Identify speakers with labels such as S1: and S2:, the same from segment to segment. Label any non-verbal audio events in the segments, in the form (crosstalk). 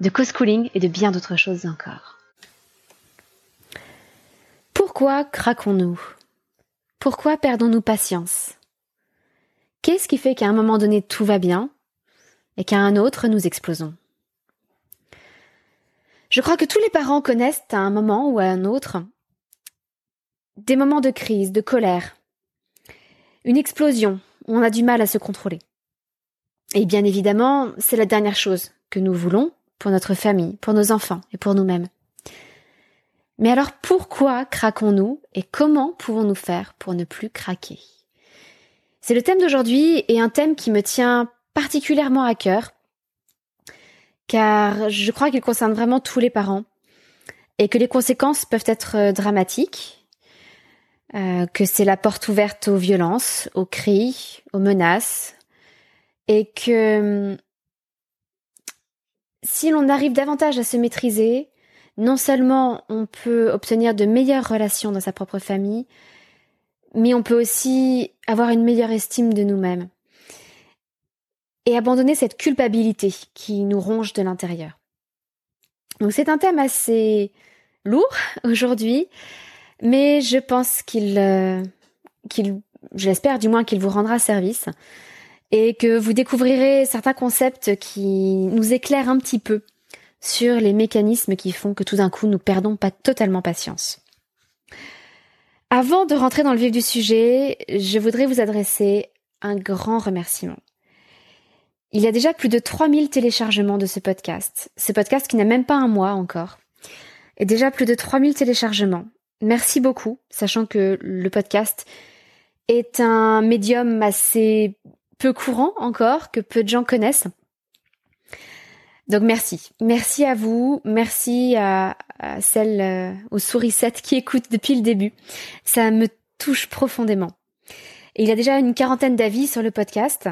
S1: de co-schooling et de bien d'autres choses encore. Pourquoi craquons-nous? Pourquoi perdons-nous patience? Qu'est-ce qui fait qu'à un moment donné tout va bien et qu'à un autre nous explosons? Je crois que tous les parents connaissent à un moment ou à un autre des moments de crise, de colère, une explosion où on a du mal à se contrôler. Et bien évidemment, c'est la dernière chose que nous voulons pour notre famille, pour nos enfants et pour nous-mêmes. Mais alors pourquoi craquons-nous et comment pouvons-nous faire pour ne plus craquer? C'est le thème d'aujourd'hui et un thème qui me tient particulièrement à cœur car je crois qu'il concerne vraiment tous les parents et que les conséquences peuvent être euh, dramatiques, euh, que c'est la porte ouverte aux violences, aux cris, aux menaces, et que hum, si l'on arrive davantage à se maîtriser, non seulement on peut obtenir de meilleures relations dans sa propre famille, mais on peut aussi avoir une meilleure estime de nous-mêmes et abandonner cette culpabilité qui nous ronge de l'intérieur. Donc c'est un thème assez lourd (laughs) aujourd'hui, mais je pense qu'il, euh, qu'il, j'espère du moins qu'il vous rendra service et que vous découvrirez certains concepts qui nous éclairent un petit peu sur les mécanismes qui font que tout d'un coup nous perdons pas totalement patience. Avant de rentrer dans le vif du sujet, je voudrais vous adresser un grand remerciement. Il y a déjà plus de 3000 téléchargements de ce podcast. Ce podcast qui n'a même pas un mois encore. Et déjà plus de 3000 téléchargements. Merci beaucoup, sachant que le podcast est un médium assez courant encore, que peu de gens connaissent. Donc merci. Merci à vous. Merci à, celles euh, aux sourissettes qui écoutent depuis le début. Ça me touche profondément. Et il y a déjà une quarantaine d'avis sur le podcast,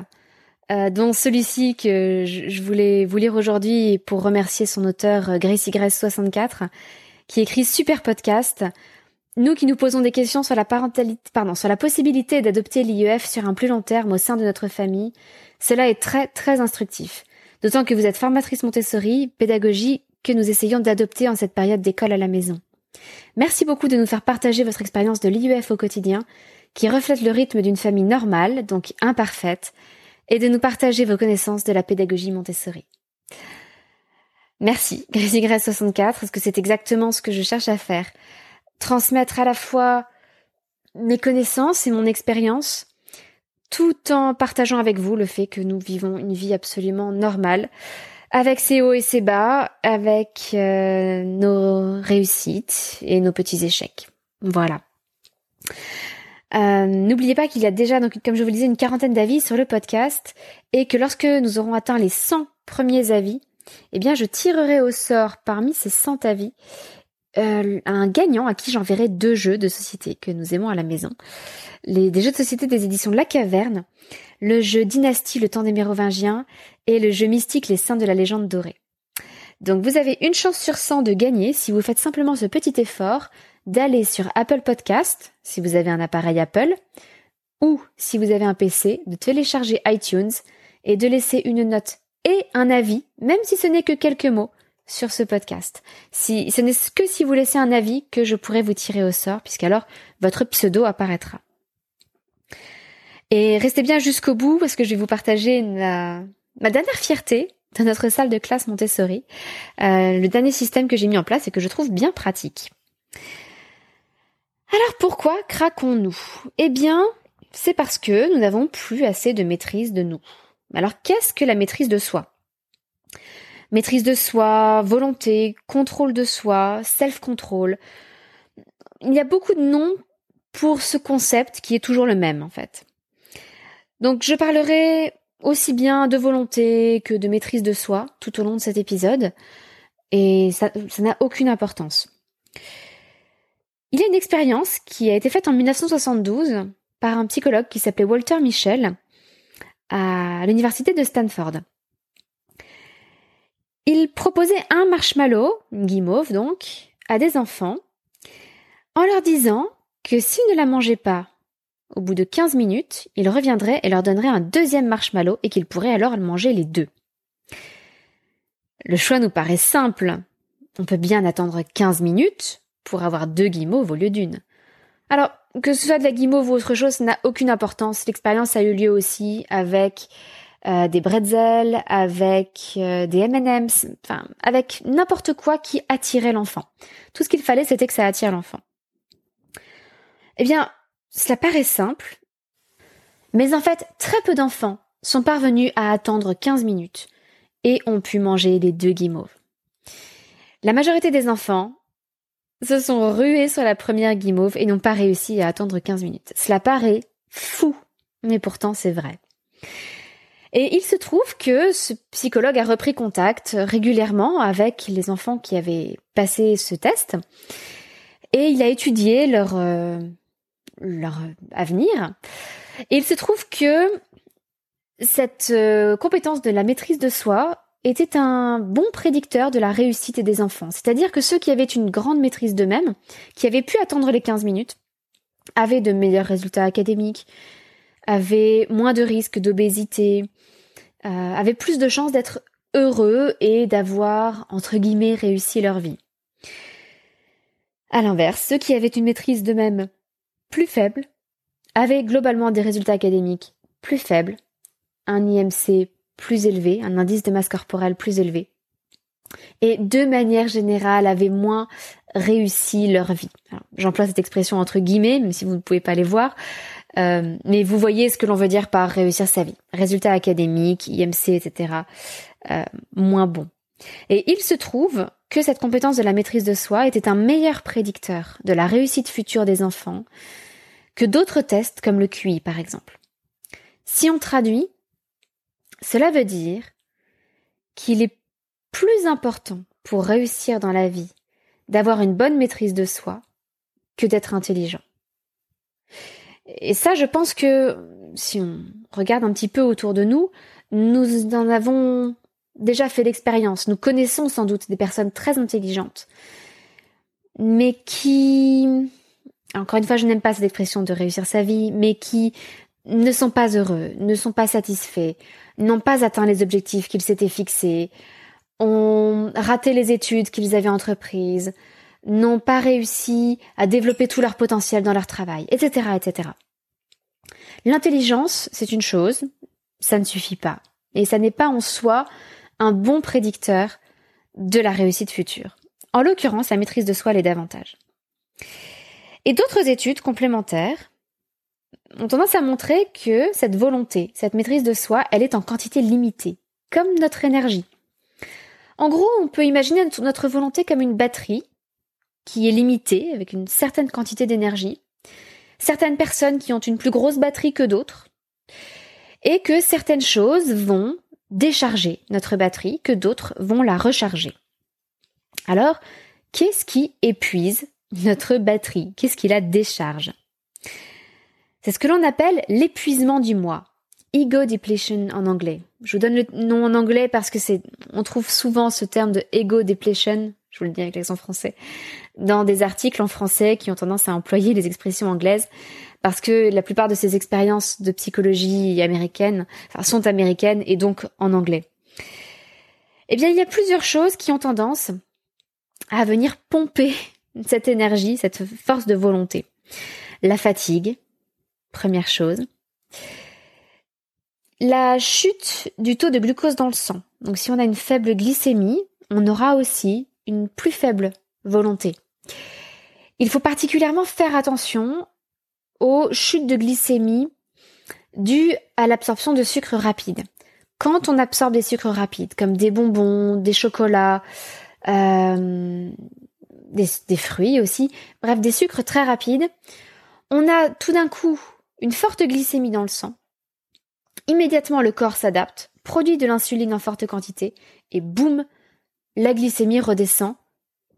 S1: euh, dont celui-ci que je, voulais vous lire aujourd'hui pour remercier son auteur euh, Gracie Grace 64 qui écrit super podcast nous qui nous posons des questions sur la parentalité, pardon, sur la possibilité d'adopter l'IEF sur un plus long terme au sein de notre famille, cela est très très instructif. D'autant que vous êtes formatrice Montessori, pédagogie que nous essayons d'adopter en cette période d'école à la maison. Merci beaucoup de nous faire partager votre expérience de l'IEF au quotidien, qui reflète le rythme d'une famille normale, donc imparfaite, et de nous partager vos connaissances de la pédagogie Montessori. Merci, Grèce 64 parce que c'est exactement ce que je cherche à faire transmettre à la fois mes connaissances et mon expérience, tout en partageant avec vous le fait que nous vivons une vie absolument normale, avec ses hauts et ses bas, avec euh, nos réussites et nos petits échecs. Voilà. Euh, N'oubliez pas qu'il y a déjà, comme je vous le disais, une quarantaine d'avis sur le podcast et que lorsque nous aurons atteint les 100 premiers avis, eh bien, je tirerai au sort parmi ces 100 avis euh, un gagnant à qui j'enverrai deux jeux de société que nous aimons à la maison. Les, des jeux de société des éditions La Caverne, le jeu Dynastie, le temps des Mérovingiens et le jeu Mystique, les saints de la légende dorée. Donc vous avez une chance sur 100 de gagner si vous faites simplement ce petit effort d'aller sur Apple Podcast, si vous avez un appareil Apple, ou si vous avez un PC, de télécharger iTunes et de laisser une note et un avis, même si ce n'est que quelques mots, sur ce podcast. Si, ce n'est que si vous laissez un avis que je pourrai vous tirer au sort, puisqu'alors votre pseudo apparaîtra. Et restez bien jusqu'au bout parce que je vais vous partager ma dernière fierté de notre salle de classe Montessori, euh, le dernier système que j'ai mis en place et que je trouve bien pratique. Alors pourquoi craquons-nous? Eh bien, c'est parce que nous n'avons plus assez de maîtrise de nous. Alors qu'est-ce que la maîtrise de soi? Maîtrise de soi, volonté, contrôle de soi, self-control. Il y a beaucoup de noms pour ce concept qui est toujours le même en fait. Donc je parlerai aussi bien de volonté que de maîtrise de soi tout au long de cet épisode. Et ça n'a aucune importance. Il y a une expérience qui a été faite en 1972 par un psychologue qui s'appelait Walter Michel à l'université de Stanford. Il proposait un marshmallow, une guimauve donc, à des enfants, en leur disant que s'ils ne la mangeaient pas au bout de 15 minutes, il reviendrait et leur donnerait un deuxième marshmallow et qu'ils pourraient alors manger les deux. Le choix nous paraît simple. On peut bien attendre 15 minutes pour avoir deux guimauves au lieu d'une. Alors, que ce soit de la guimauve ou autre chose, n'a aucune importance. L'expérience a eu lieu aussi avec euh, des bretzels, avec euh, des M&M's, enfin, avec n'importe quoi qui attirait l'enfant. Tout ce qu'il fallait, c'était que ça attire l'enfant. Eh bien, cela paraît simple, mais en fait, très peu d'enfants sont parvenus à attendre 15 minutes et ont pu manger les deux guimauves. La majorité des enfants se sont rués sur la première guimauve et n'ont pas réussi à attendre 15 minutes. Cela paraît fou, mais pourtant c'est vrai. Et il se trouve que ce psychologue a repris contact régulièrement avec les enfants qui avaient passé ce test et il a étudié leur, euh, leur avenir. Et il se trouve que cette euh, compétence de la maîtrise de soi était un bon prédicteur de la réussite des enfants. C'est-à-dire que ceux qui avaient une grande maîtrise d'eux-mêmes, qui avaient pu attendre les 15 minutes, avaient de meilleurs résultats académiques, avaient moins de risques d'obésité, euh, avaient plus de chances d'être heureux et d'avoir, entre guillemets, réussi leur vie. À l'inverse, ceux qui avaient une maîtrise d'eux-mêmes plus faible avaient globalement des résultats académiques plus faibles, un IMC plus élevé, un indice de masse corporelle plus élevé, et de manière générale avaient moins réussi leur vie. J'emploie cette expression entre guillemets, même si vous ne pouvez pas les voir, euh, mais vous voyez ce que l'on veut dire par réussir sa vie. Résultats académiques, IMC, etc. Euh, moins bon. Et il se trouve que cette compétence de la maîtrise de soi était un meilleur prédicteur de la réussite future des enfants que d'autres tests comme le QI par exemple. Si on traduit, cela veut dire qu'il est plus important pour réussir dans la vie d'avoir une bonne maîtrise de soi que d'être intelligent. Et ça, je pense que si on regarde un petit peu autour de nous, nous en avons déjà fait l'expérience. Nous connaissons sans doute des personnes très intelligentes, mais qui, encore une fois, je n'aime pas cette expression de réussir sa vie, mais qui ne sont pas heureux, ne sont pas satisfaits, n'ont pas atteint les objectifs qu'ils s'étaient fixés, ont raté les études qu'ils avaient entreprises, n'ont pas réussi à développer tout leur potentiel dans leur travail, etc., etc. L'intelligence, c'est une chose, ça ne suffit pas. Et ça n'est pas en soi un bon prédicteur de la réussite future. En l'occurrence, la maîtrise de soi l'est davantage. Et d'autres études complémentaires ont tendance à montrer que cette volonté, cette maîtrise de soi, elle est en quantité limitée, comme notre énergie. En gros, on peut imaginer notre volonté comme une batterie qui est limitée avec une certaine quantité d'énergie, certaines personnes qui ont une plus grosse batterie que d'autres, et que certaines choses vont décharger notre batterie, que d'autres vont la recharger. Alors, qu'est-ce qui épuise notre batterie? Qu'est-ce qui la décharge? C'est ce que l'on appelle l'épuisement du moi. Ego depletion en anglais. Je vous donne le nom en anglais parce que c'est, on trouve souvent ce terme de ego depletion, je vous le dis avec l'accent français, dans des articles en français qui ont tendance à employer les expressions anglaises parce que la plupart de ces expériences de psychologie américaine sont américaines et donc en anglais. Eh bien, il y a plusieurs choses qui ont tendance à venir pomper (laughs) cette énergie, cette force de volonté. La fatigue, première chose. La chute du taux de glucose dans le sang. Donc si on a une faible glycémie, on aura aussi une plus faible volonté. Il faut particulièrement faire attention aux chutes de glycémie dues à l'absorption de sucres rapides. Quand on absorbe des sucres rapides, comme des bonbons, des chocolats, euh, des, des fruits aussi, bref, des sucres très rapides, on a tout d'un coup une forte glycémie dans le sang. Immédiatement, le corps s'adapte, produit de l'insuline en forte quantité, et boum, la glycémie redescend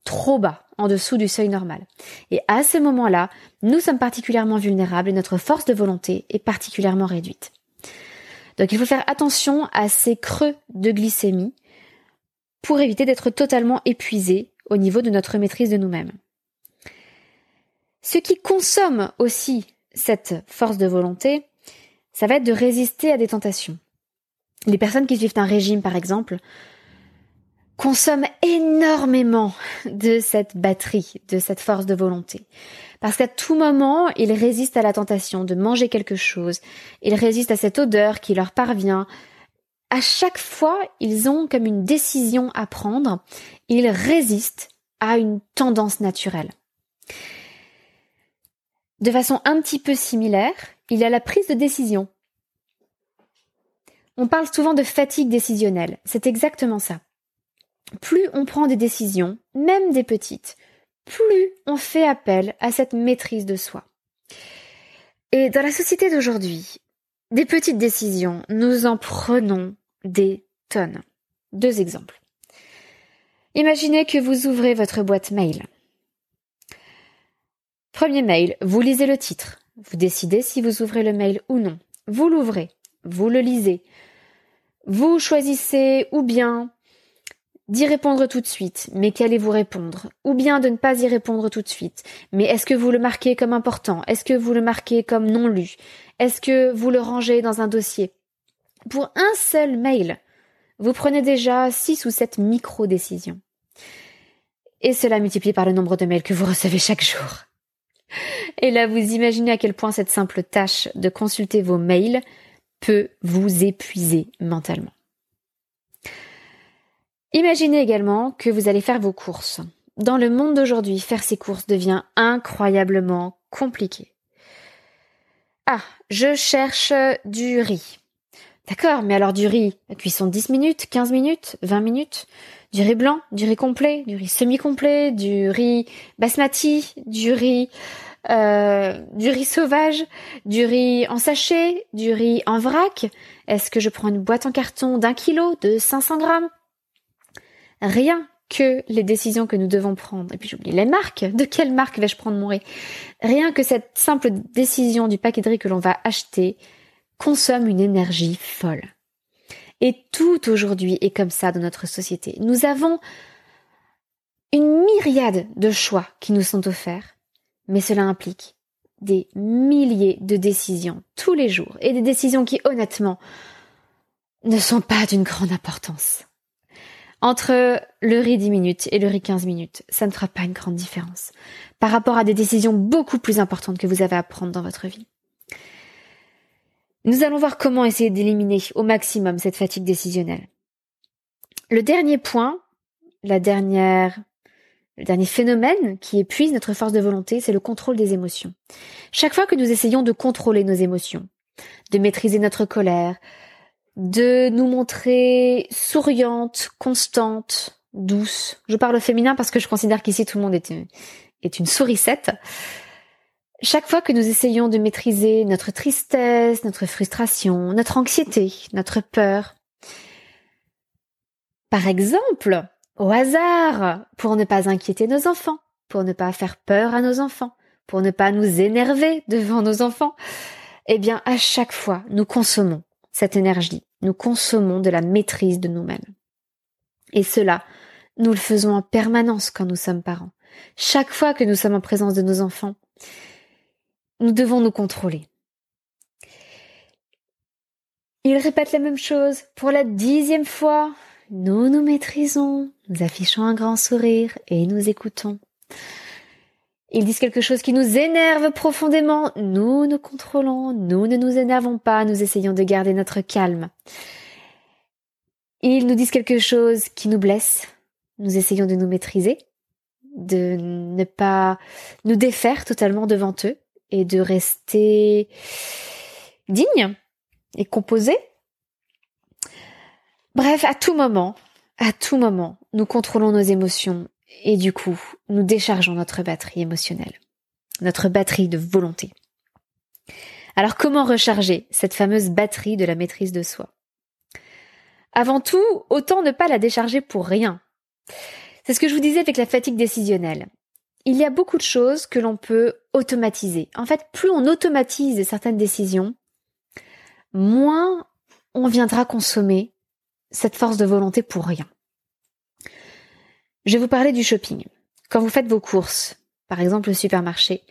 S1: trop bas, en dessous du seuil normal. Et à ce moment-là, nous sommes particulièrement vulnérables et notre force de volonté est particulièrement réduite. Donc il faut faire attention à ces creux de glycémie pour éviter d'être totalement épuisé au niveau de notre maîtrise de nous-mêmes. Ce qui consomme aussi cette force de volonté, ça va être de résister à des tentations. Les personnes qui suivent un régime, par exemple, consomment énormément de cette batterie, de cette force de volonté. Parce qu'à tout moment, ils résistent à la tentation de manger quelque chose, ils résistent à cette odeur qui leur parvient. À chaque fois, ils ont comme une décision à prendre, ils résistent à une tendance naturelle. De façon un petit peu similaire, il y a la prise de décision. On parle souvent de fatigue décisionnelle, c'est exactement ça plus on prend des décisions, même des petites, plus on fait appel à cette maîtrise de soi. Et dans la société d'aujourd'hui, des petites décisions, nous en prenons des tonnes. Deux exemples. Imaginez que vous ouvrez votre boîte mail. Premier mail, vous lisez le titre. Vous décidez si vous ouvrez le mail ou non. Vous l'ouvrez, vous le lisez. Vous choisissez ou bien d'y répondre tout de suite, mais qu'allez-vous répondre? Ou bien de ne pas y répondre tout de suite, mais est-ce que vous le marquez comme important? Est-ce que vous le marquez comme non lu? Est-ce que vous le rangez dans un dossier? Pour un seul mail, vous prenez déjà six ou sept micro-décisions. Et cela multiplie par le nombre de mails que vous recevez chaque jour. Et là, vous imaginez à quel point cette simple tâche de consulter vos mails peut vous épuiser mentalement. Imaginez également que vous allez faire vos courses. Dans le monde d'aujourd'hui, faire ses courses devient incroyablement compliqué. Ah, je cherche du riz. D'accord, mais alors du riz, cuisson 10 minutes, 15 minutes, 20 minutes, du riz blanc, du riz complet, du riz semi-complet, du riz basmati, du riz euh, du riz sauvage, du riz en sachet, du riz en vrac. Est-ce que je prends une boîte en carton d'un kilo, de 500 grammes? Rien que les décisions que nous devons prendre, et puis j'oublie les marques, (laughs) de quelle marque vais-je prendre mon riz? Rien que cette simple décision du paquet de riz que l'on va acheter consomme une énergie folle. Et tout aujourd'hui est comme ça dans notre société. Nous avons une myriade de choix qui nous sont offerts, mais cela implique des milliers de décisions tous les jours, et des décisions qui honnêtement ne sont pas d'une grande importance. Entre le riz 10 minutes et le riz 15 minutes, ça ne fera pas une grande différence par rapport à des décisions beaucoup plus importantes que vous avez à prendre dans votre vie. Nous allons voir comment essayer d'éliminer au maximum cette fatigue décisionnelle. Le dernier point, la dernière, le dernier phénomène qui épuise notre force de volonté, c'est le contrôle des émotions. Chaque fois que nous essayons de contrôler nos émotions, de maîtriser notre colère, de nous montrer souriante, constante, douce. Je parle féminin parce que je considère qu'ici tout le monde est une, est une sourisette. Chaque fois que nous essayons de maîtriser notre tristesse, notre frustration, notre anxiété, notre peur, par exemple, au hasard, pour ne pas inquiéter nos enfants, pour ne pas faire peur à nos enfants, pour ne pas nous énerver devant nos enfants, eh bien, à chaque fois, nous consommons cette énergie. Nous consommons de la maîtrise de nous-mêmes. Et cela, nous le faisons en permanence quand nous sommes parents. Chaque fois que nous sommes en présence de nos enfants, nous devons nous contrôler. Ils répètent la même chose pour la dixième fois. Nous nous maîtrisons, nous affichons un grand sourire et nous écoutons. Ils disent quelque chose qui nous énerve profondément. Nous nous contrôlons, nous ne nous énervons pas, nous essayons de garder notre calme. Ils nous disent quelque chose qui nous blesse. Nous essayons de nous maîtriser, de ne pas nous défaire totalement devant eux et de rester digne et composé. Bref, à tout moment, à tout moment, nous contrôlons nos émotions et du coup, nous déchargeons notre batterie émotionnelle, notre batterie de volonté. Alors comment recharger cette fameuse batterie de la maîtrise de soi? Avant tout, autant ne pas la décharger pour rien. C'est ce que je vous disais avec la fatigue décisionnelle. Il y a beaucoup de choses que l'on peut automatiser. En fait, plus on automatise certaines décisions, moins on viendra consommer cette force de volonté pour rien. Je vais vous parler du shopping. Quand vous faites vos courses, par exemple au supermarché,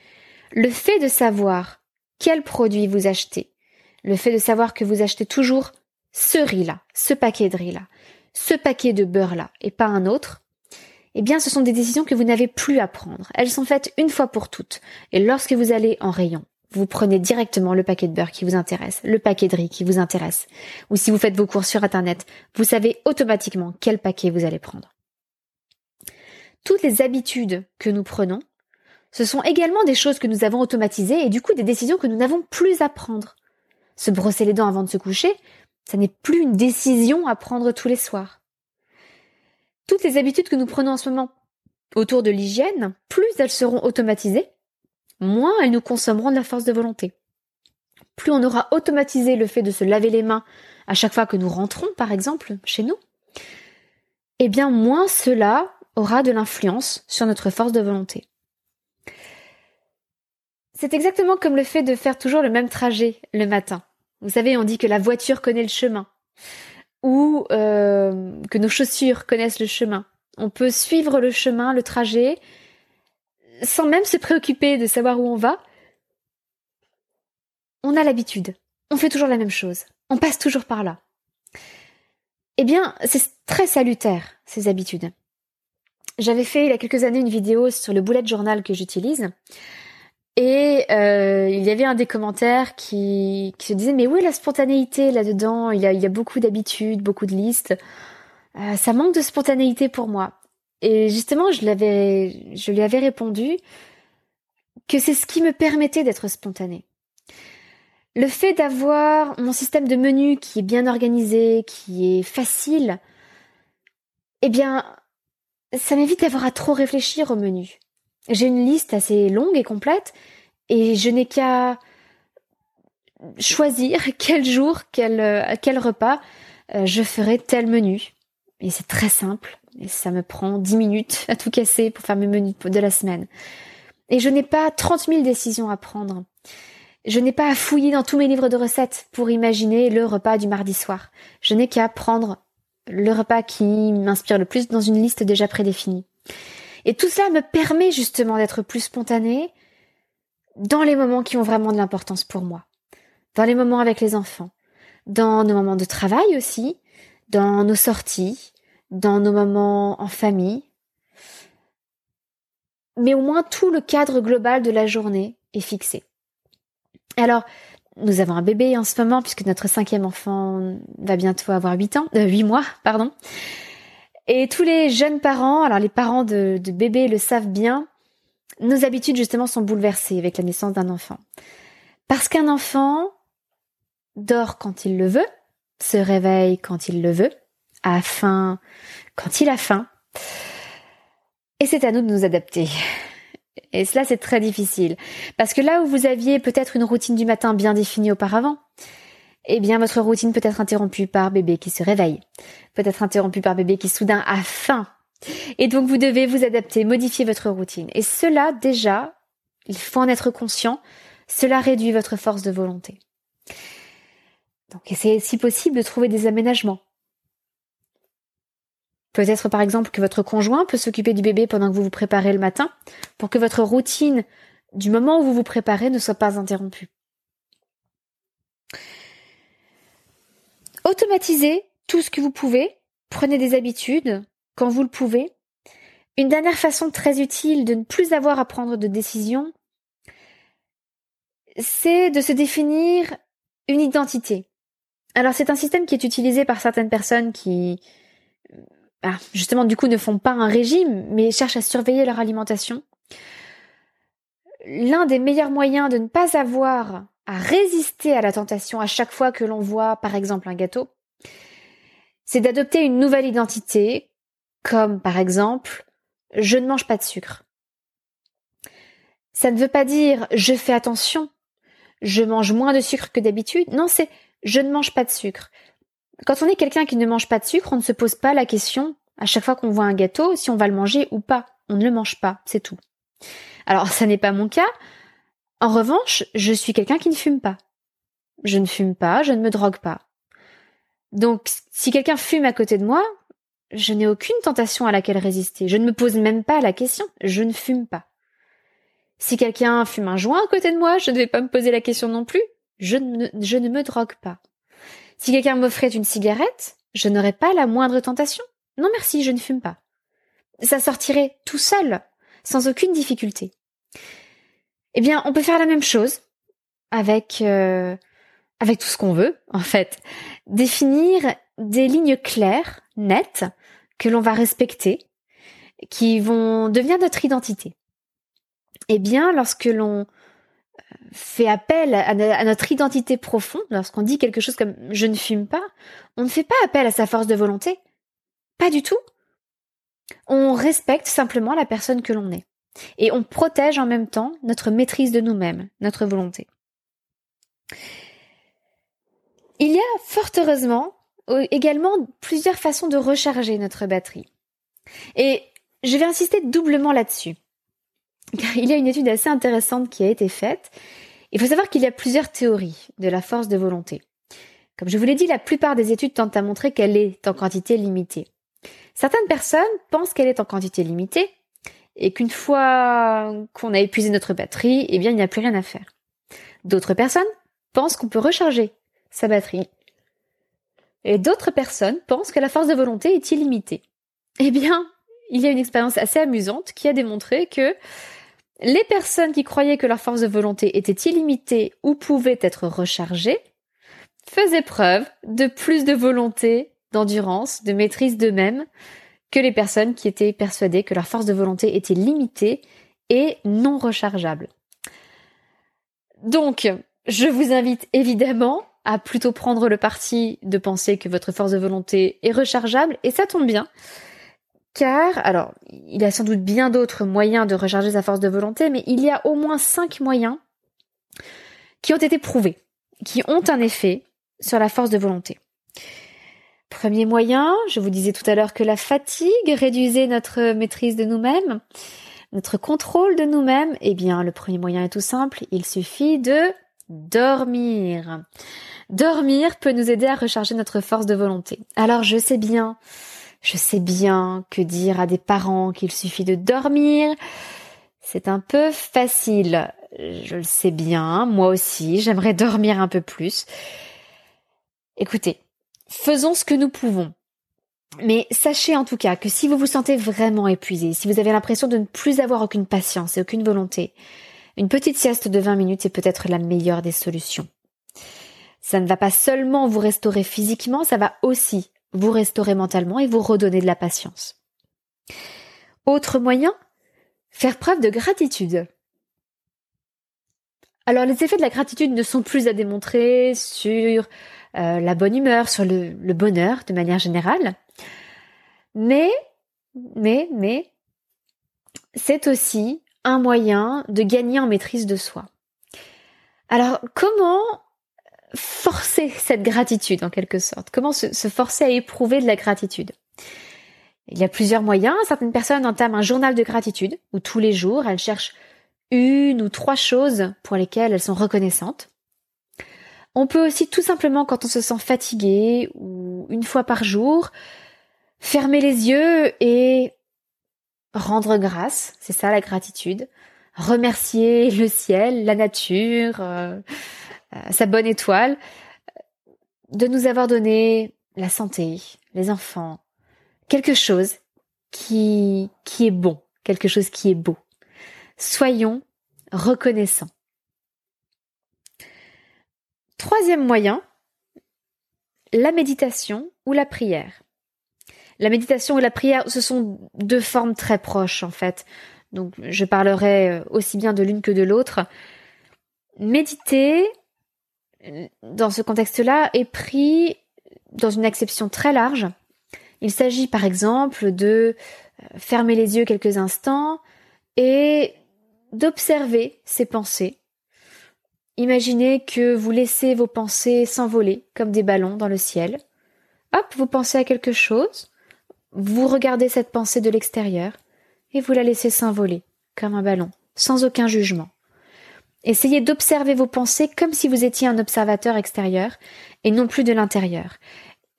S1: le fait de savoir quel produit vous achetez, le fait de savoir que vous achetez toujours ce riz-là, ce paquet de riz-là, ce paquet de beurre-là et pas un autre, eh bien ce sont des décisions que vous n'avez plus à prendre. Elles sont faites une fois pour toutes. Et lorsque vous allez en rayon, vous prenez directement le paquet de beurre qui vous intéresse, le paquet de riz qui vous intéresse. Ou si vous faites vos courses sur Internet, vous savez automatiquement quel paquet vous allez prendre. Toutes les habitudes que nous prenons, ce sont également des choses que nous avons automatisées et du coup des décisions que nous n'avons plus à prendre. Se brosser les dents avant de se coucher, ça n'est plus une décision à prendre tous les soirs. Toutes les habitudes que nous prenons en ce moment autour de l'hygiène, plus elles seront automatisées, moins elles nous consommeront de la force de volonté. Plus on aura automatisé le fait de se laver les mains à chaque fois que nous rentrons, par exemple, chez nous, eh bien moins cela aura de l'influence sur notre force de volonté. C'est exactement comme le fait de faire toujours le même trajet le matin. Vous savez, on dit que la voiture connaît le chemin ou euh, que nos chaussures connaissent le chemin. On peut suivre le chemin, le trajet, sans même se préoccuper de savoir où on va. On a l'habitude. On fait toujours la même chose. On passe toujours par là. Eh bien, c'est très salutaire, ces habitudes. J'avais fait il y a quelques années une vidéo sur le bullet journal que j'utilise. Et euh, il y avait un des commentaires qui, qui se disait mais où est la spontanéité là-dedans? Il y, a, il y a beaucoup d'habitudes, beaucoup de listes. Euh, ça manque de spontanéité pour moi. Et justement, je l'avais, je lui avais répondu que c'est ce qui me permettait d'être spontanée. Le fait d'avoir mon système de menu qui est bien organisé, qui est facile, eh bien, ça m'évite d'avoir à trop réfléchir au menu. J'ai une liste assez longue et complète et je n'ai qu'à choisir (laughs) quel jour, quel, euh, repas euh, je ferai tel menu. Et c'est très simple. Et ça me prend 10 minutes à tout casser pour faire mes menus de la semaine. Et je n'ai pas 30 000 décisions à prendre. Je n'ai pas à fouiller dans tous mes livres de recettes pour imaginer le repas du mardi soir. Je n'ai qu'à prendre le repas qui m'inspire le plus dans une liste déjà prédéfinie. Et tout cela me permet justement d'être plus spontanée dans les moments qui ont vraiment de l'importance pour moi. Dans les moments avec les enfants, dans nos moments de travail aussi, dans nos sorties, dans nos moments en famille. Mais au moins tout le cadre global de la journée est fixé. Alors, nous avons un bébé en ce moment puisque notre cinquième enfant va bientôt avoir huit ans, euh, mois, pardon. Et tous les jeunes parents, alors les parents de, de bébés le savent bien, nos habitudes justement sont bouleversées avec la naissance d'un enfant. Parce qu'un enfant dort quand il le veut, se réveille quand il le veut, a faim quand il a faim. Et c'est à nous de nous adapter. Et cela, c'est très difficile. Parce que là où vous aviez peut-être une routine du matin bien définie auparavant, eh bien, votre routine peut être interrompue par bébé qui se réveille, peut être interrompue par bébé qui soudain a faim. Et donc, vous devez vous adapter, modifier votre routine. Et cela, déjà, il faut en être conscient, cela réduit votre force de volonté. Donc, essayez si possible de trouver des aménagements. Peut-être par exemple que votre conjoint peut s'occuper du bébé pendant que vous vous préparez le matin, pour que votre routine du moment où vous vous préparez ne soit pas interrompue. Automatisez tout ce que vous pouvez, prenez des habitudes quand vous le pouvez. Une dernière façon très utile de ne plus avoir à prendre de décision, c'est de se définir une identité. Alors c'est un système qui est utilisé par certaines personnes qui bah, justement du coup ne font pas un régime, mais cherchent à surveiller leur alimentation. L'un des meilleurs moyens de ne pas avoir à résister à la tentation à chaque fois que l'on voit par exemple un gâteau, c'est d'adopter une nouvelle identité, comme par exemple je ne mange pas de sucre. Ça ne veut pas dire je fais attention, je mange moins de sucre que d'habitude. Non, c'est je ne mange pas de sucre. Quand on est quelqu'un qui ne mange pas de sucre, on ne se pose pas la question À chaque fois qu'on voit un gâteau, si on va le manger ou pas, on ne le mange pas, c'est tout. Alors, ça n'est pas mon cas. En revanche, je suis quelqu'un qui ne fume pas. Je ne fume pas, je ne me drogue pas. Donc, si quelqu'un fume à côté de moi, je n'ai aucune tentation à laquelle résister. Je ne me pose même pas la question. Je ne fume pas. Si quelqu'un fume un joint à côté de moi, je ne vais pas me poser la question non plus. Je ne, je ne me drogue pas. Si quelqu'un m'offrait une cigarette, je n'aurais pas la moindre tentation. Non merci, je ne fume pas. Ça sortirait tout seul, sans aucune difficulté. Eh bien, on peut faire la même chose avec euh, avec tout ce qu'on veut, (laughs) en fait. Définir des lignes claires, nettes, que l'on va respecter, qui vont devenir notre identité. Eh bien, lorsque l'on fait appel à, notre identité profonde, lorsqu'on dit quelque chose comme je ne fume pas, on ne fait pas appel à sa force de volonté. Pas du tout. On respecte simplement la personne que l'on est. Et on protège en même temps notre maîtrise de nous-mêmes, notre volonté. Il y a fort heureusement également plusieurs façons de recharger notre batterie. Et je vais insister doublement là-dessus. Il y a une étude assez intéressante qui a été faite. Il faut savoir qu'il y a plusieurs théories de la force de volonté. Comme je vous l'ai dit, la plupart des études tentent à montrer qu'elle est en quantité limitée. Certaines personnes pensent qu'elle est en quantité limitée et qu'une fois qu'on a épuisé notre batterie, eh bien, il n'y a plus rien à faire. D'autres personnes pensent qu'on peut recharger sa batterie. Et d'autres personnes pensent que la force de volonté est illimitée. Eh bien, il y a une expérience assez amusante qui a démontré que les personnes qui croyaient que leur force de volonté était illimitée ou pouvait être rechargée faisaient preuve de plus de volonté, d'endurance, de maîtrise d'eux-mêmes que les personnes qui étaient persuadées que leur force de volonté était limitée et non rechargeable. Donc, je vous invite évidemment à plutôt prendre le parti de penser que votre force de volonté est rechargeable, et ça tombe bien, car, alors, il y a sans doute bien d'autres moyens de recharger sa force de volonté, mais il y a au moins cinq moyens qui ont été prouvés, qui ont un effet sur la force de volonté. Premier moyen, je vous disais tout à l'heure que la fatigue réduisait notre maîtrise de nous-mêmes, notre contrôle de nous-mêmes. Eh bien, le premier moyen est tout simple, il suffit de dormir. Dormir peut nous aider à recharger notre force de volonté. Alors je sais bien, je sais bien que dire à des parents qu'il suffit de dormir, c'est un peu facile. Je le sais bien, moi aussi, j'aimerais dormir un peu plus. Écoutez, faisons ce que nous pouvons. Mais sachez en tout cas que si vous vous sentez vraiment épuisé, si vous avez l'impression de ne plus avoir aucune patience et aucune volonté, une petite sieste de 20 minutes est peut-être la meilleure des solutions. Ça ne va pas seulement vous restaurer physiquement, ça va aussi vous restaurer mentalement et vous redonner de la patience. Autre moyen, faire preuve de gratitude. Alors les effets de la gratitude ne sont plus à démontrer sur euh, la bonne humeur, sur le, le bonheur de manière générale, mais, mais, mais, c'est aussi un moyen de gagner en maîtrise de soi. Alors comment forcer cette gratitude en quelque sorte Comment se, forcer à éprouver de la gratitude? Il y a plusieurs moyens. Certaines personnes entament un journal de gratitude où tous les jours elles cherchent une ou trois choses pour lesquelles elles sont reconnaissantes. On peut aussi tout simplement quand on se sent fatigué ou une fois par jour fermer les yeux et rendre grâce, c'est ça la gratitude, remercier le ciel, la nature, euh, sa bonne étoile, de nous avoir donné la santé, les enfants, quelque chose qui, qui est bon, quelque chose qui est beau. Soyons reconnaissants. Troisième moyen, la méditation ou la prière. La méditation et la prière, ce sont deux formes très proches en fait. Donc je parlerai euh, aussi bien de l'une que de l'autre. Méditer, dans ce contexte-là, est pris dans une acception très large. Il s'agit par exemple de euh, fermer les yeux quelques instants et d'observer ses pensées. Imaginez que vous laissez vos pensées s'envoler comme des ballons dans le ciel. Hop, vous pensez à quelque chose, vous regardez cette pensée de l'extérieur et vous la laissez s'envoler comme un ballon, sans aucun jugement. Essayez d'observer vos pensées comme si vous étiez un observateur extérieur et non plus de l'intérieur.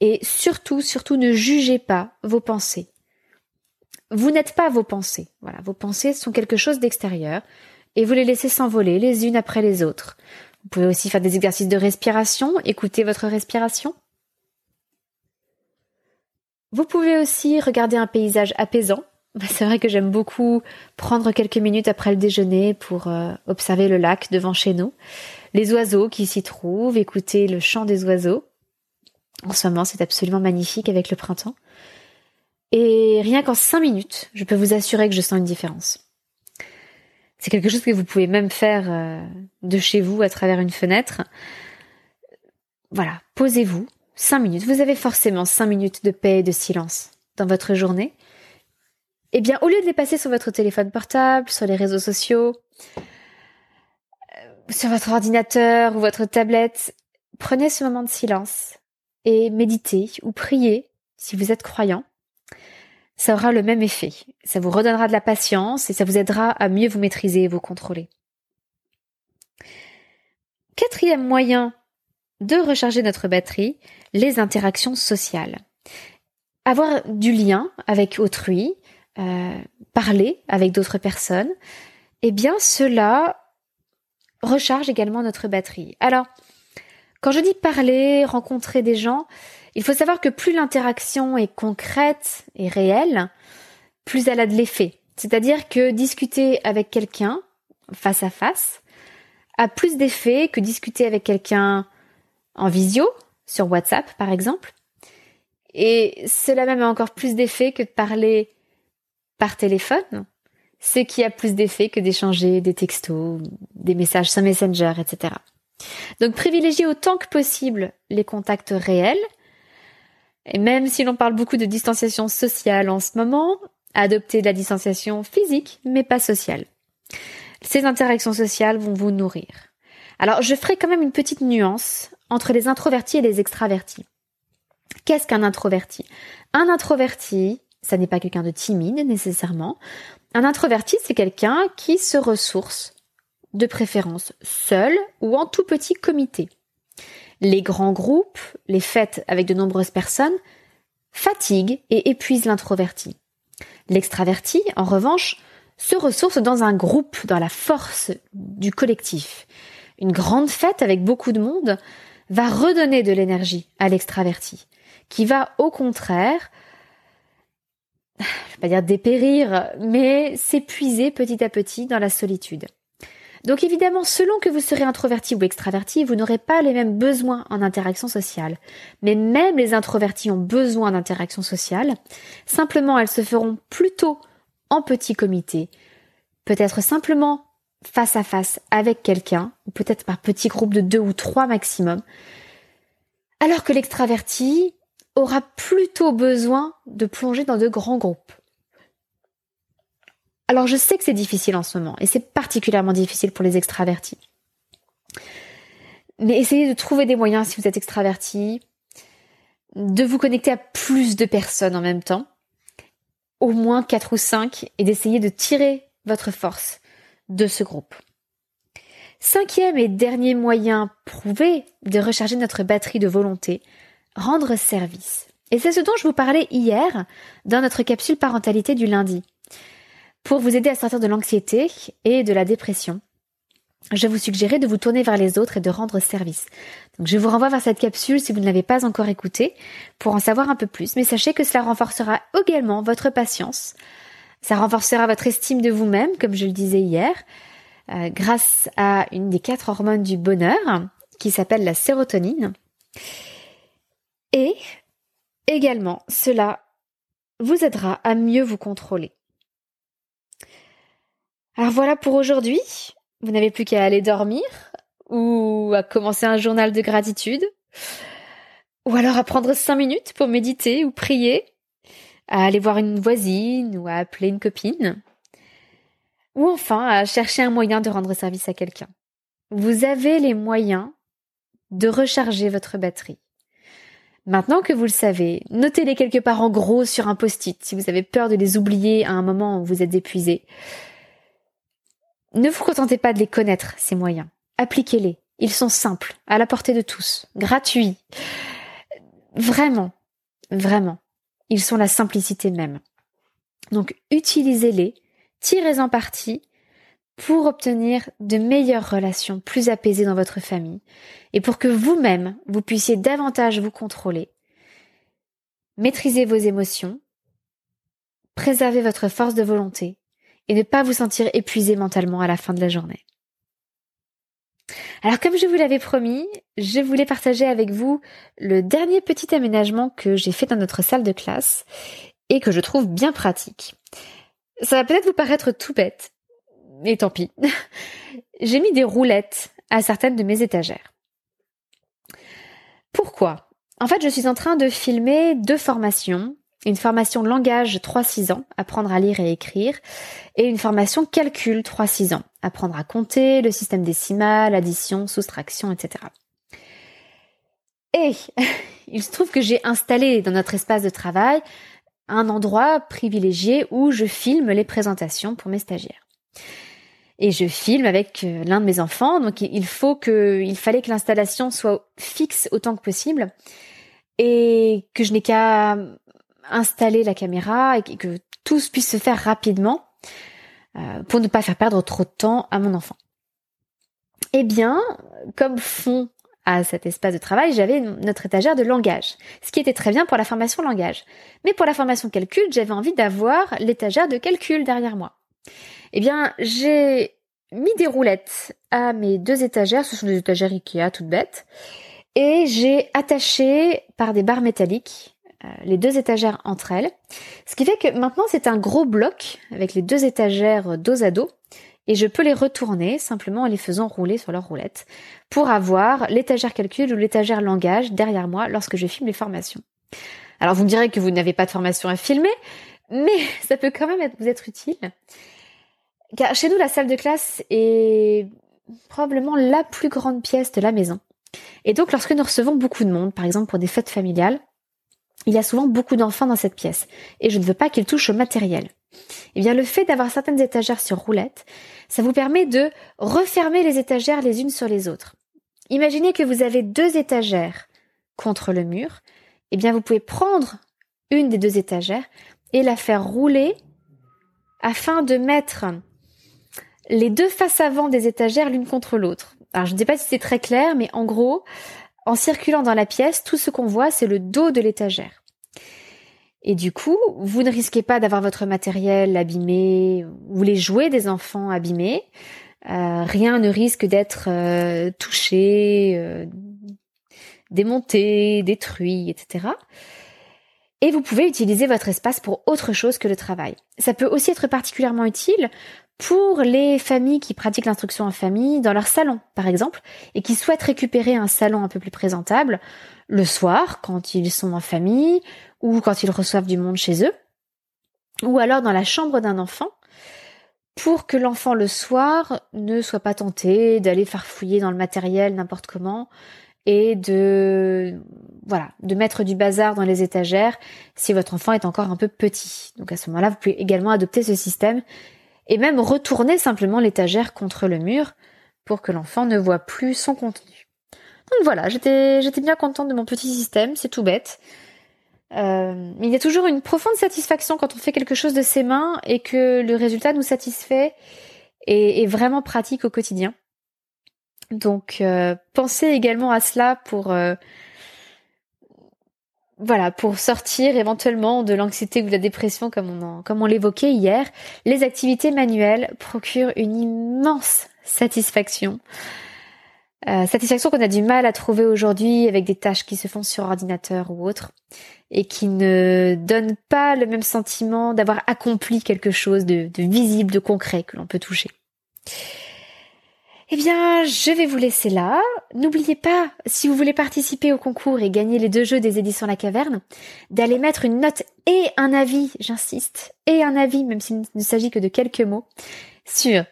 S1: Et surtout, surtout ne jugez pas vos pensées. Vous n'êtes pas vos pensées. Voilà, vos pensées sont quelque chose d'extérieur et vous les laissez s'envoler les unes après les autres. Vous pouvez aussi faire des exercices de respiration, écouter votre respiration. Vous pouvez aussi regarder un paysage apaisant. Bah, c'est vrai que j'aime beaucoup prendre quelques minutes après le déjeuner pour euh, observer le lac devant chez nous, les oiseaux qui s'y trouvent, écouter le chant des oiseaux. En ce moment, c'est absolument magnifique avec le printemps. Et rien qu'en cinq minutes, je peux vous assurer que je sens une différence. C'est quelque chose que vous pouvez même faire euh, de chez vous à travers une fenêtre. Voilà, posez-vous, Cinq minutes. Vous avez forcément cinq minutes de paix et de silence dans votre journée. Eh bien, au lieu de les passer sur votre téléphone portable, sur les réseaux sociaux, euh, sur votre ordinateur ou votre tablette, prenez ce moment de silence et méditez ou priez si vous êtes croyant. Ça aura le même effet. Ça vous redonnera de la patience et ça vous aidera à mieux vous maîtriser et vous contrôler. Quatrième moyen de recharger notre batterie, les interactions sociales. Avoir du lien avec autrui, euh, parler avec d'autres personnes, eh bien cela recharge également notre batterie. Alors, quand je dis parler, rencontrer des gens, il faut savoir que plus l'interaction est concrète et réelle, plus elle a de l'effet. C'est-à-dire que discuter avec quelqu'un face à face a plus d'effet que discuter avec quelqu'un en visio, sur WhatsApp par exemple. Et cela même a encore plus d'effet que de parler par téléphone, ce qui a plus d'effet que d'échanger des textos, des messages sur Messenger, etc. Donc privilégiez autant que possible les contacts réels, et même si l'on parle beaucoup de distanciation sociale en ce moment, adoptez de la distanciation physique, mais pas sociale. Ces interactions sociales vont vous nourrir. Alors je ferai quand même une petite nuance entre les introvertis et les extravertis. Qu'est-ce qu'un introverti? Un introverti, ça n'est pas quelqu'un de timide nécessairement. Un introverti, c'est quelqu'un qui se ressource, de préférence seul ou en tout petit comité. Les grands groupes, les fêtes avec de nombreuses personnes, fatiguent et épuisent l'introverti. L'extraverti, en revanche, se ressource dans un groupe, dans la force du collectif. Une grande fête avec beaucoup de monde va redonner de l'énergie à l'extraverti, qui va au contraire, je vais pas dire dépérir, mais s'épuiser petit à petit dans la solitude. Donc évidemment, selon que vous serez introverti ou extraverti, vous n'aurez pas les mêmes besoins en interaction sociale. Mais même les introvertis ont besoin d'interaction sociale. Simplement, elles se feront plutôt en petit comité. Peut-être simplement face à face avec quelqu'un, ou peut-être par petit groupe de deux ou trois maximum, alors que l'extraverti aura plutôt besoin de plonger dans de grands groupes. Alors je sais que c'est difficile en ce moment, et c'est particulièrement difficile pour les extravertis. Mais essayez de trouver des moyens si vous êtes extraverti, de vous connecter à plus de personnes en même temps, au moins quatre ou cinq, et d'essayer de tirer votre force de ce groupe. Cinquième et dernier moyen prouvé de recharger notre batterie de volonté, rendre service. Et c'est ce dont je vous parlais hier dans notre capsule parentalité du lundi. Pour vous aider à sortir de l'anxiété et de la dépression, je vous suggérais de vous tourner vers les autres et de rendre service. Donc je vous renvoie vers cette capsule si vous ne l'avez pas encore écoutée pour en savoir un peu plus, mais sachez que cela renforcera également votre patience, ça renforcera votre estime de vous-même, comme je le disais hier, euh, grâce à une des quatre hormones du bonheur, qui s'appelle la sérotonine. Et également, cela vous aidera à mieux vous contrôler. Alors voilà pour aujourd'hui. Vous n'avez plus qu'à aller dormir ou à commencer un journal de gratitude ou alors à prendre cinq minutes pour méditer ou prier à aller voir une voisine ou à appeler une copine, ou enfin à chercher un moyen de rendre service à quelqu'un. Vous avez les moyens de recharger votre batterie. Maintenant que vous le savez, notez-les quelque part en gros sur un post-it si vous avez peur de les oublier à un moment où vous êtes épuisé. Ne vous contentez pas de les connaître, ces moyens. Appliquez-les. Ils sont simples, à la portée de tous, gratuits. Vraiment, vraiment. Ils sont la simplicité même. Donc utilisez-les, tirez-en parti pour obtenir de meilleures relations plus apaisées dans votre famille et pour que vous-même, vous puissiez davantage vous contrôler, maîtriser vos émotions, préserver votre force de volonté et ne pas vous sentir épuisé mentalement à la fin de la journée. Alors comme je vous l'avais promis, je voulais partager avec vous le dernier petit aménagement que j'ai fait dans notre salle de classe et que je trouve bien pratique. Ça va peut-être vous paraître tout bête, mais tant pis. (laughs) j'ai mis des roulettes à certaines de mes étagères. Pourquoi? En fait, je suis en train de filmer deux formations une formation langage 3-6 ans, apprendre à lire et écrire, et une formation calcul 3-6 ans, apprendre à compter, le système décimal, addition, soustraction, etc. Et (laughs) il se trouve que j'ai installé dans notre espace de travail un endroit privilégié où je filme les présentations pour mes stagiaires. Et je filme avec euh, l'un de mes enfants, donc il faut que, fallait que l'installation soit fixe autant que possible et que je n'ai qu'à installer la caméra et que tout puisse se faire rapidement euh, pour ne pas faire perdre trop de temps à mon enfant. Eh bien, comme fond à cet espace de travail, j'avais notre étagère de langage, ce qui était très bien pour la formation langage. Mais pour la formation calcul, j'avais envie d'avoir l'étagère de calcul derrière moi. Eh bien, j'ai mis des roulettes à mes deux étagères, ce sont des étagères Ikea toutes bêtes, et j'ai attaché par des barres métalliques euh, les deux étagères entre elles. Ce qui fait que maintenant c'est un gros bloc avec les deux étagères dos à dos et je peux les retourner simplement en les faisant rouler sur leur roulette pour avoir l'étagère calcul ou l'étagère langage derrière moi lorsque je filme les formations. Alors vous me direz que vous n'avez pas de formation à filmer, mais (laughs) ça peut quand même vous être utile. Car chez nous, la salle de classe est probablement la plus grande pièce de la maison. Et donc lorsque nous recevons beaucoup de monde, par exemple pour des fêtes familiales, il y a souvent beaucoup d'enfants dans cette pièce et je ne veux pas qu'ils touchent au matériel. Eh bien, le fait d'avoir certaines étagères sur roulette, ça vous permet de refermer les étagères les unes sur les autres. Imaginez que vous avez deux étagères contre le mur. Eh bien, vous pouvez prendre une des deux étagères et la faire rouler afin de mettre les deux faces avant des étagères l'une contre l'autre. Alors, je ne sais pas si c'est très clair, mais en gros, en circulant dans la pièce, tout ce qu'on voit, c'est le dos de l'étagère. Et du coup, vous ne risquez pas d'avoir votre matériel abîmé ou les jouets des enfants abîmés. Euh, rien ne risque d'être euh, touché, euh, démonté, détruit, etc. Et vous pouvez utiliser votre espace pour autre chose que le travail. Ça peut aussi être particulièrement utile pour les familles qui pratiquent l'instruction en famille dans leur salon, par exemple, et qui souhaitent récupérer un salon un peu plus présentable le soir, quand ils sont en famille, ou quand ils reçoivent du monde chez eux, ou alors dans la chambre d'un enfant, pour que l'enfant le soir ne soit pas tenté d'aller farfouiller dans le matériel n'importe comment et de voilà, de mettre du bazar dans les étagères si votre enfant est encore un peu petit. Donc à ce moment-là, vous pouvez également adopter ce système et même retourner simplement l'étagère contre le mur pour que l'enfant ne voit plus son contenu. Donc voilà, j'étais bien contente de mon petit système, c'est tout bête. Euh, il y a toujours une profonde satisfaction quand on fait quelque chose de ses mains et que le résultat nous satisfait et est vraiment pratique au quotidien. Donc euh, pensez également à cela pour euh, voilà, pour sortir éventuellement de l'anxiété ou de la dépression comme on, l'évoquait hier, les activités manuelles procurent une immense satisfaction. Euh, satisfaction qu'on a du mal à trouver aujourd'hui avec des tâches qui se font sur ordinateur ou autre et qui ne donnent pas le même sentiment d'avoir accompli quelque chose de visible, de concret que l'on peut toucher. Eh bien, je vais vous laisser là. N'oubliez pas, si vous voulez participer au concours et gagner les deux jeux des éditions La Caverne, d'aller mettre une note et un avis, j'insiste, et un avis, même s'il ne s'agit que de quelques mots, sur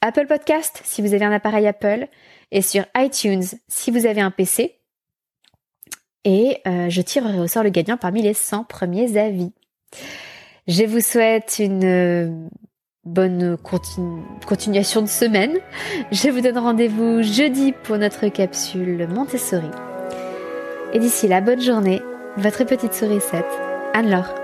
S1: Apple Podcast, si vous avez un appareil Apple, et sur iTunes, si vous avez un PC. et euh, je tirerai au sort le gagnant parmi les 100 premiers avis. Je vous souhaite une bonne continuation de semaine. Je vous donne rendez-vous jeudi pour notre capsule Montessori. Et d'ici là, bonne journée, votre petite sourisette, Anne-Laure.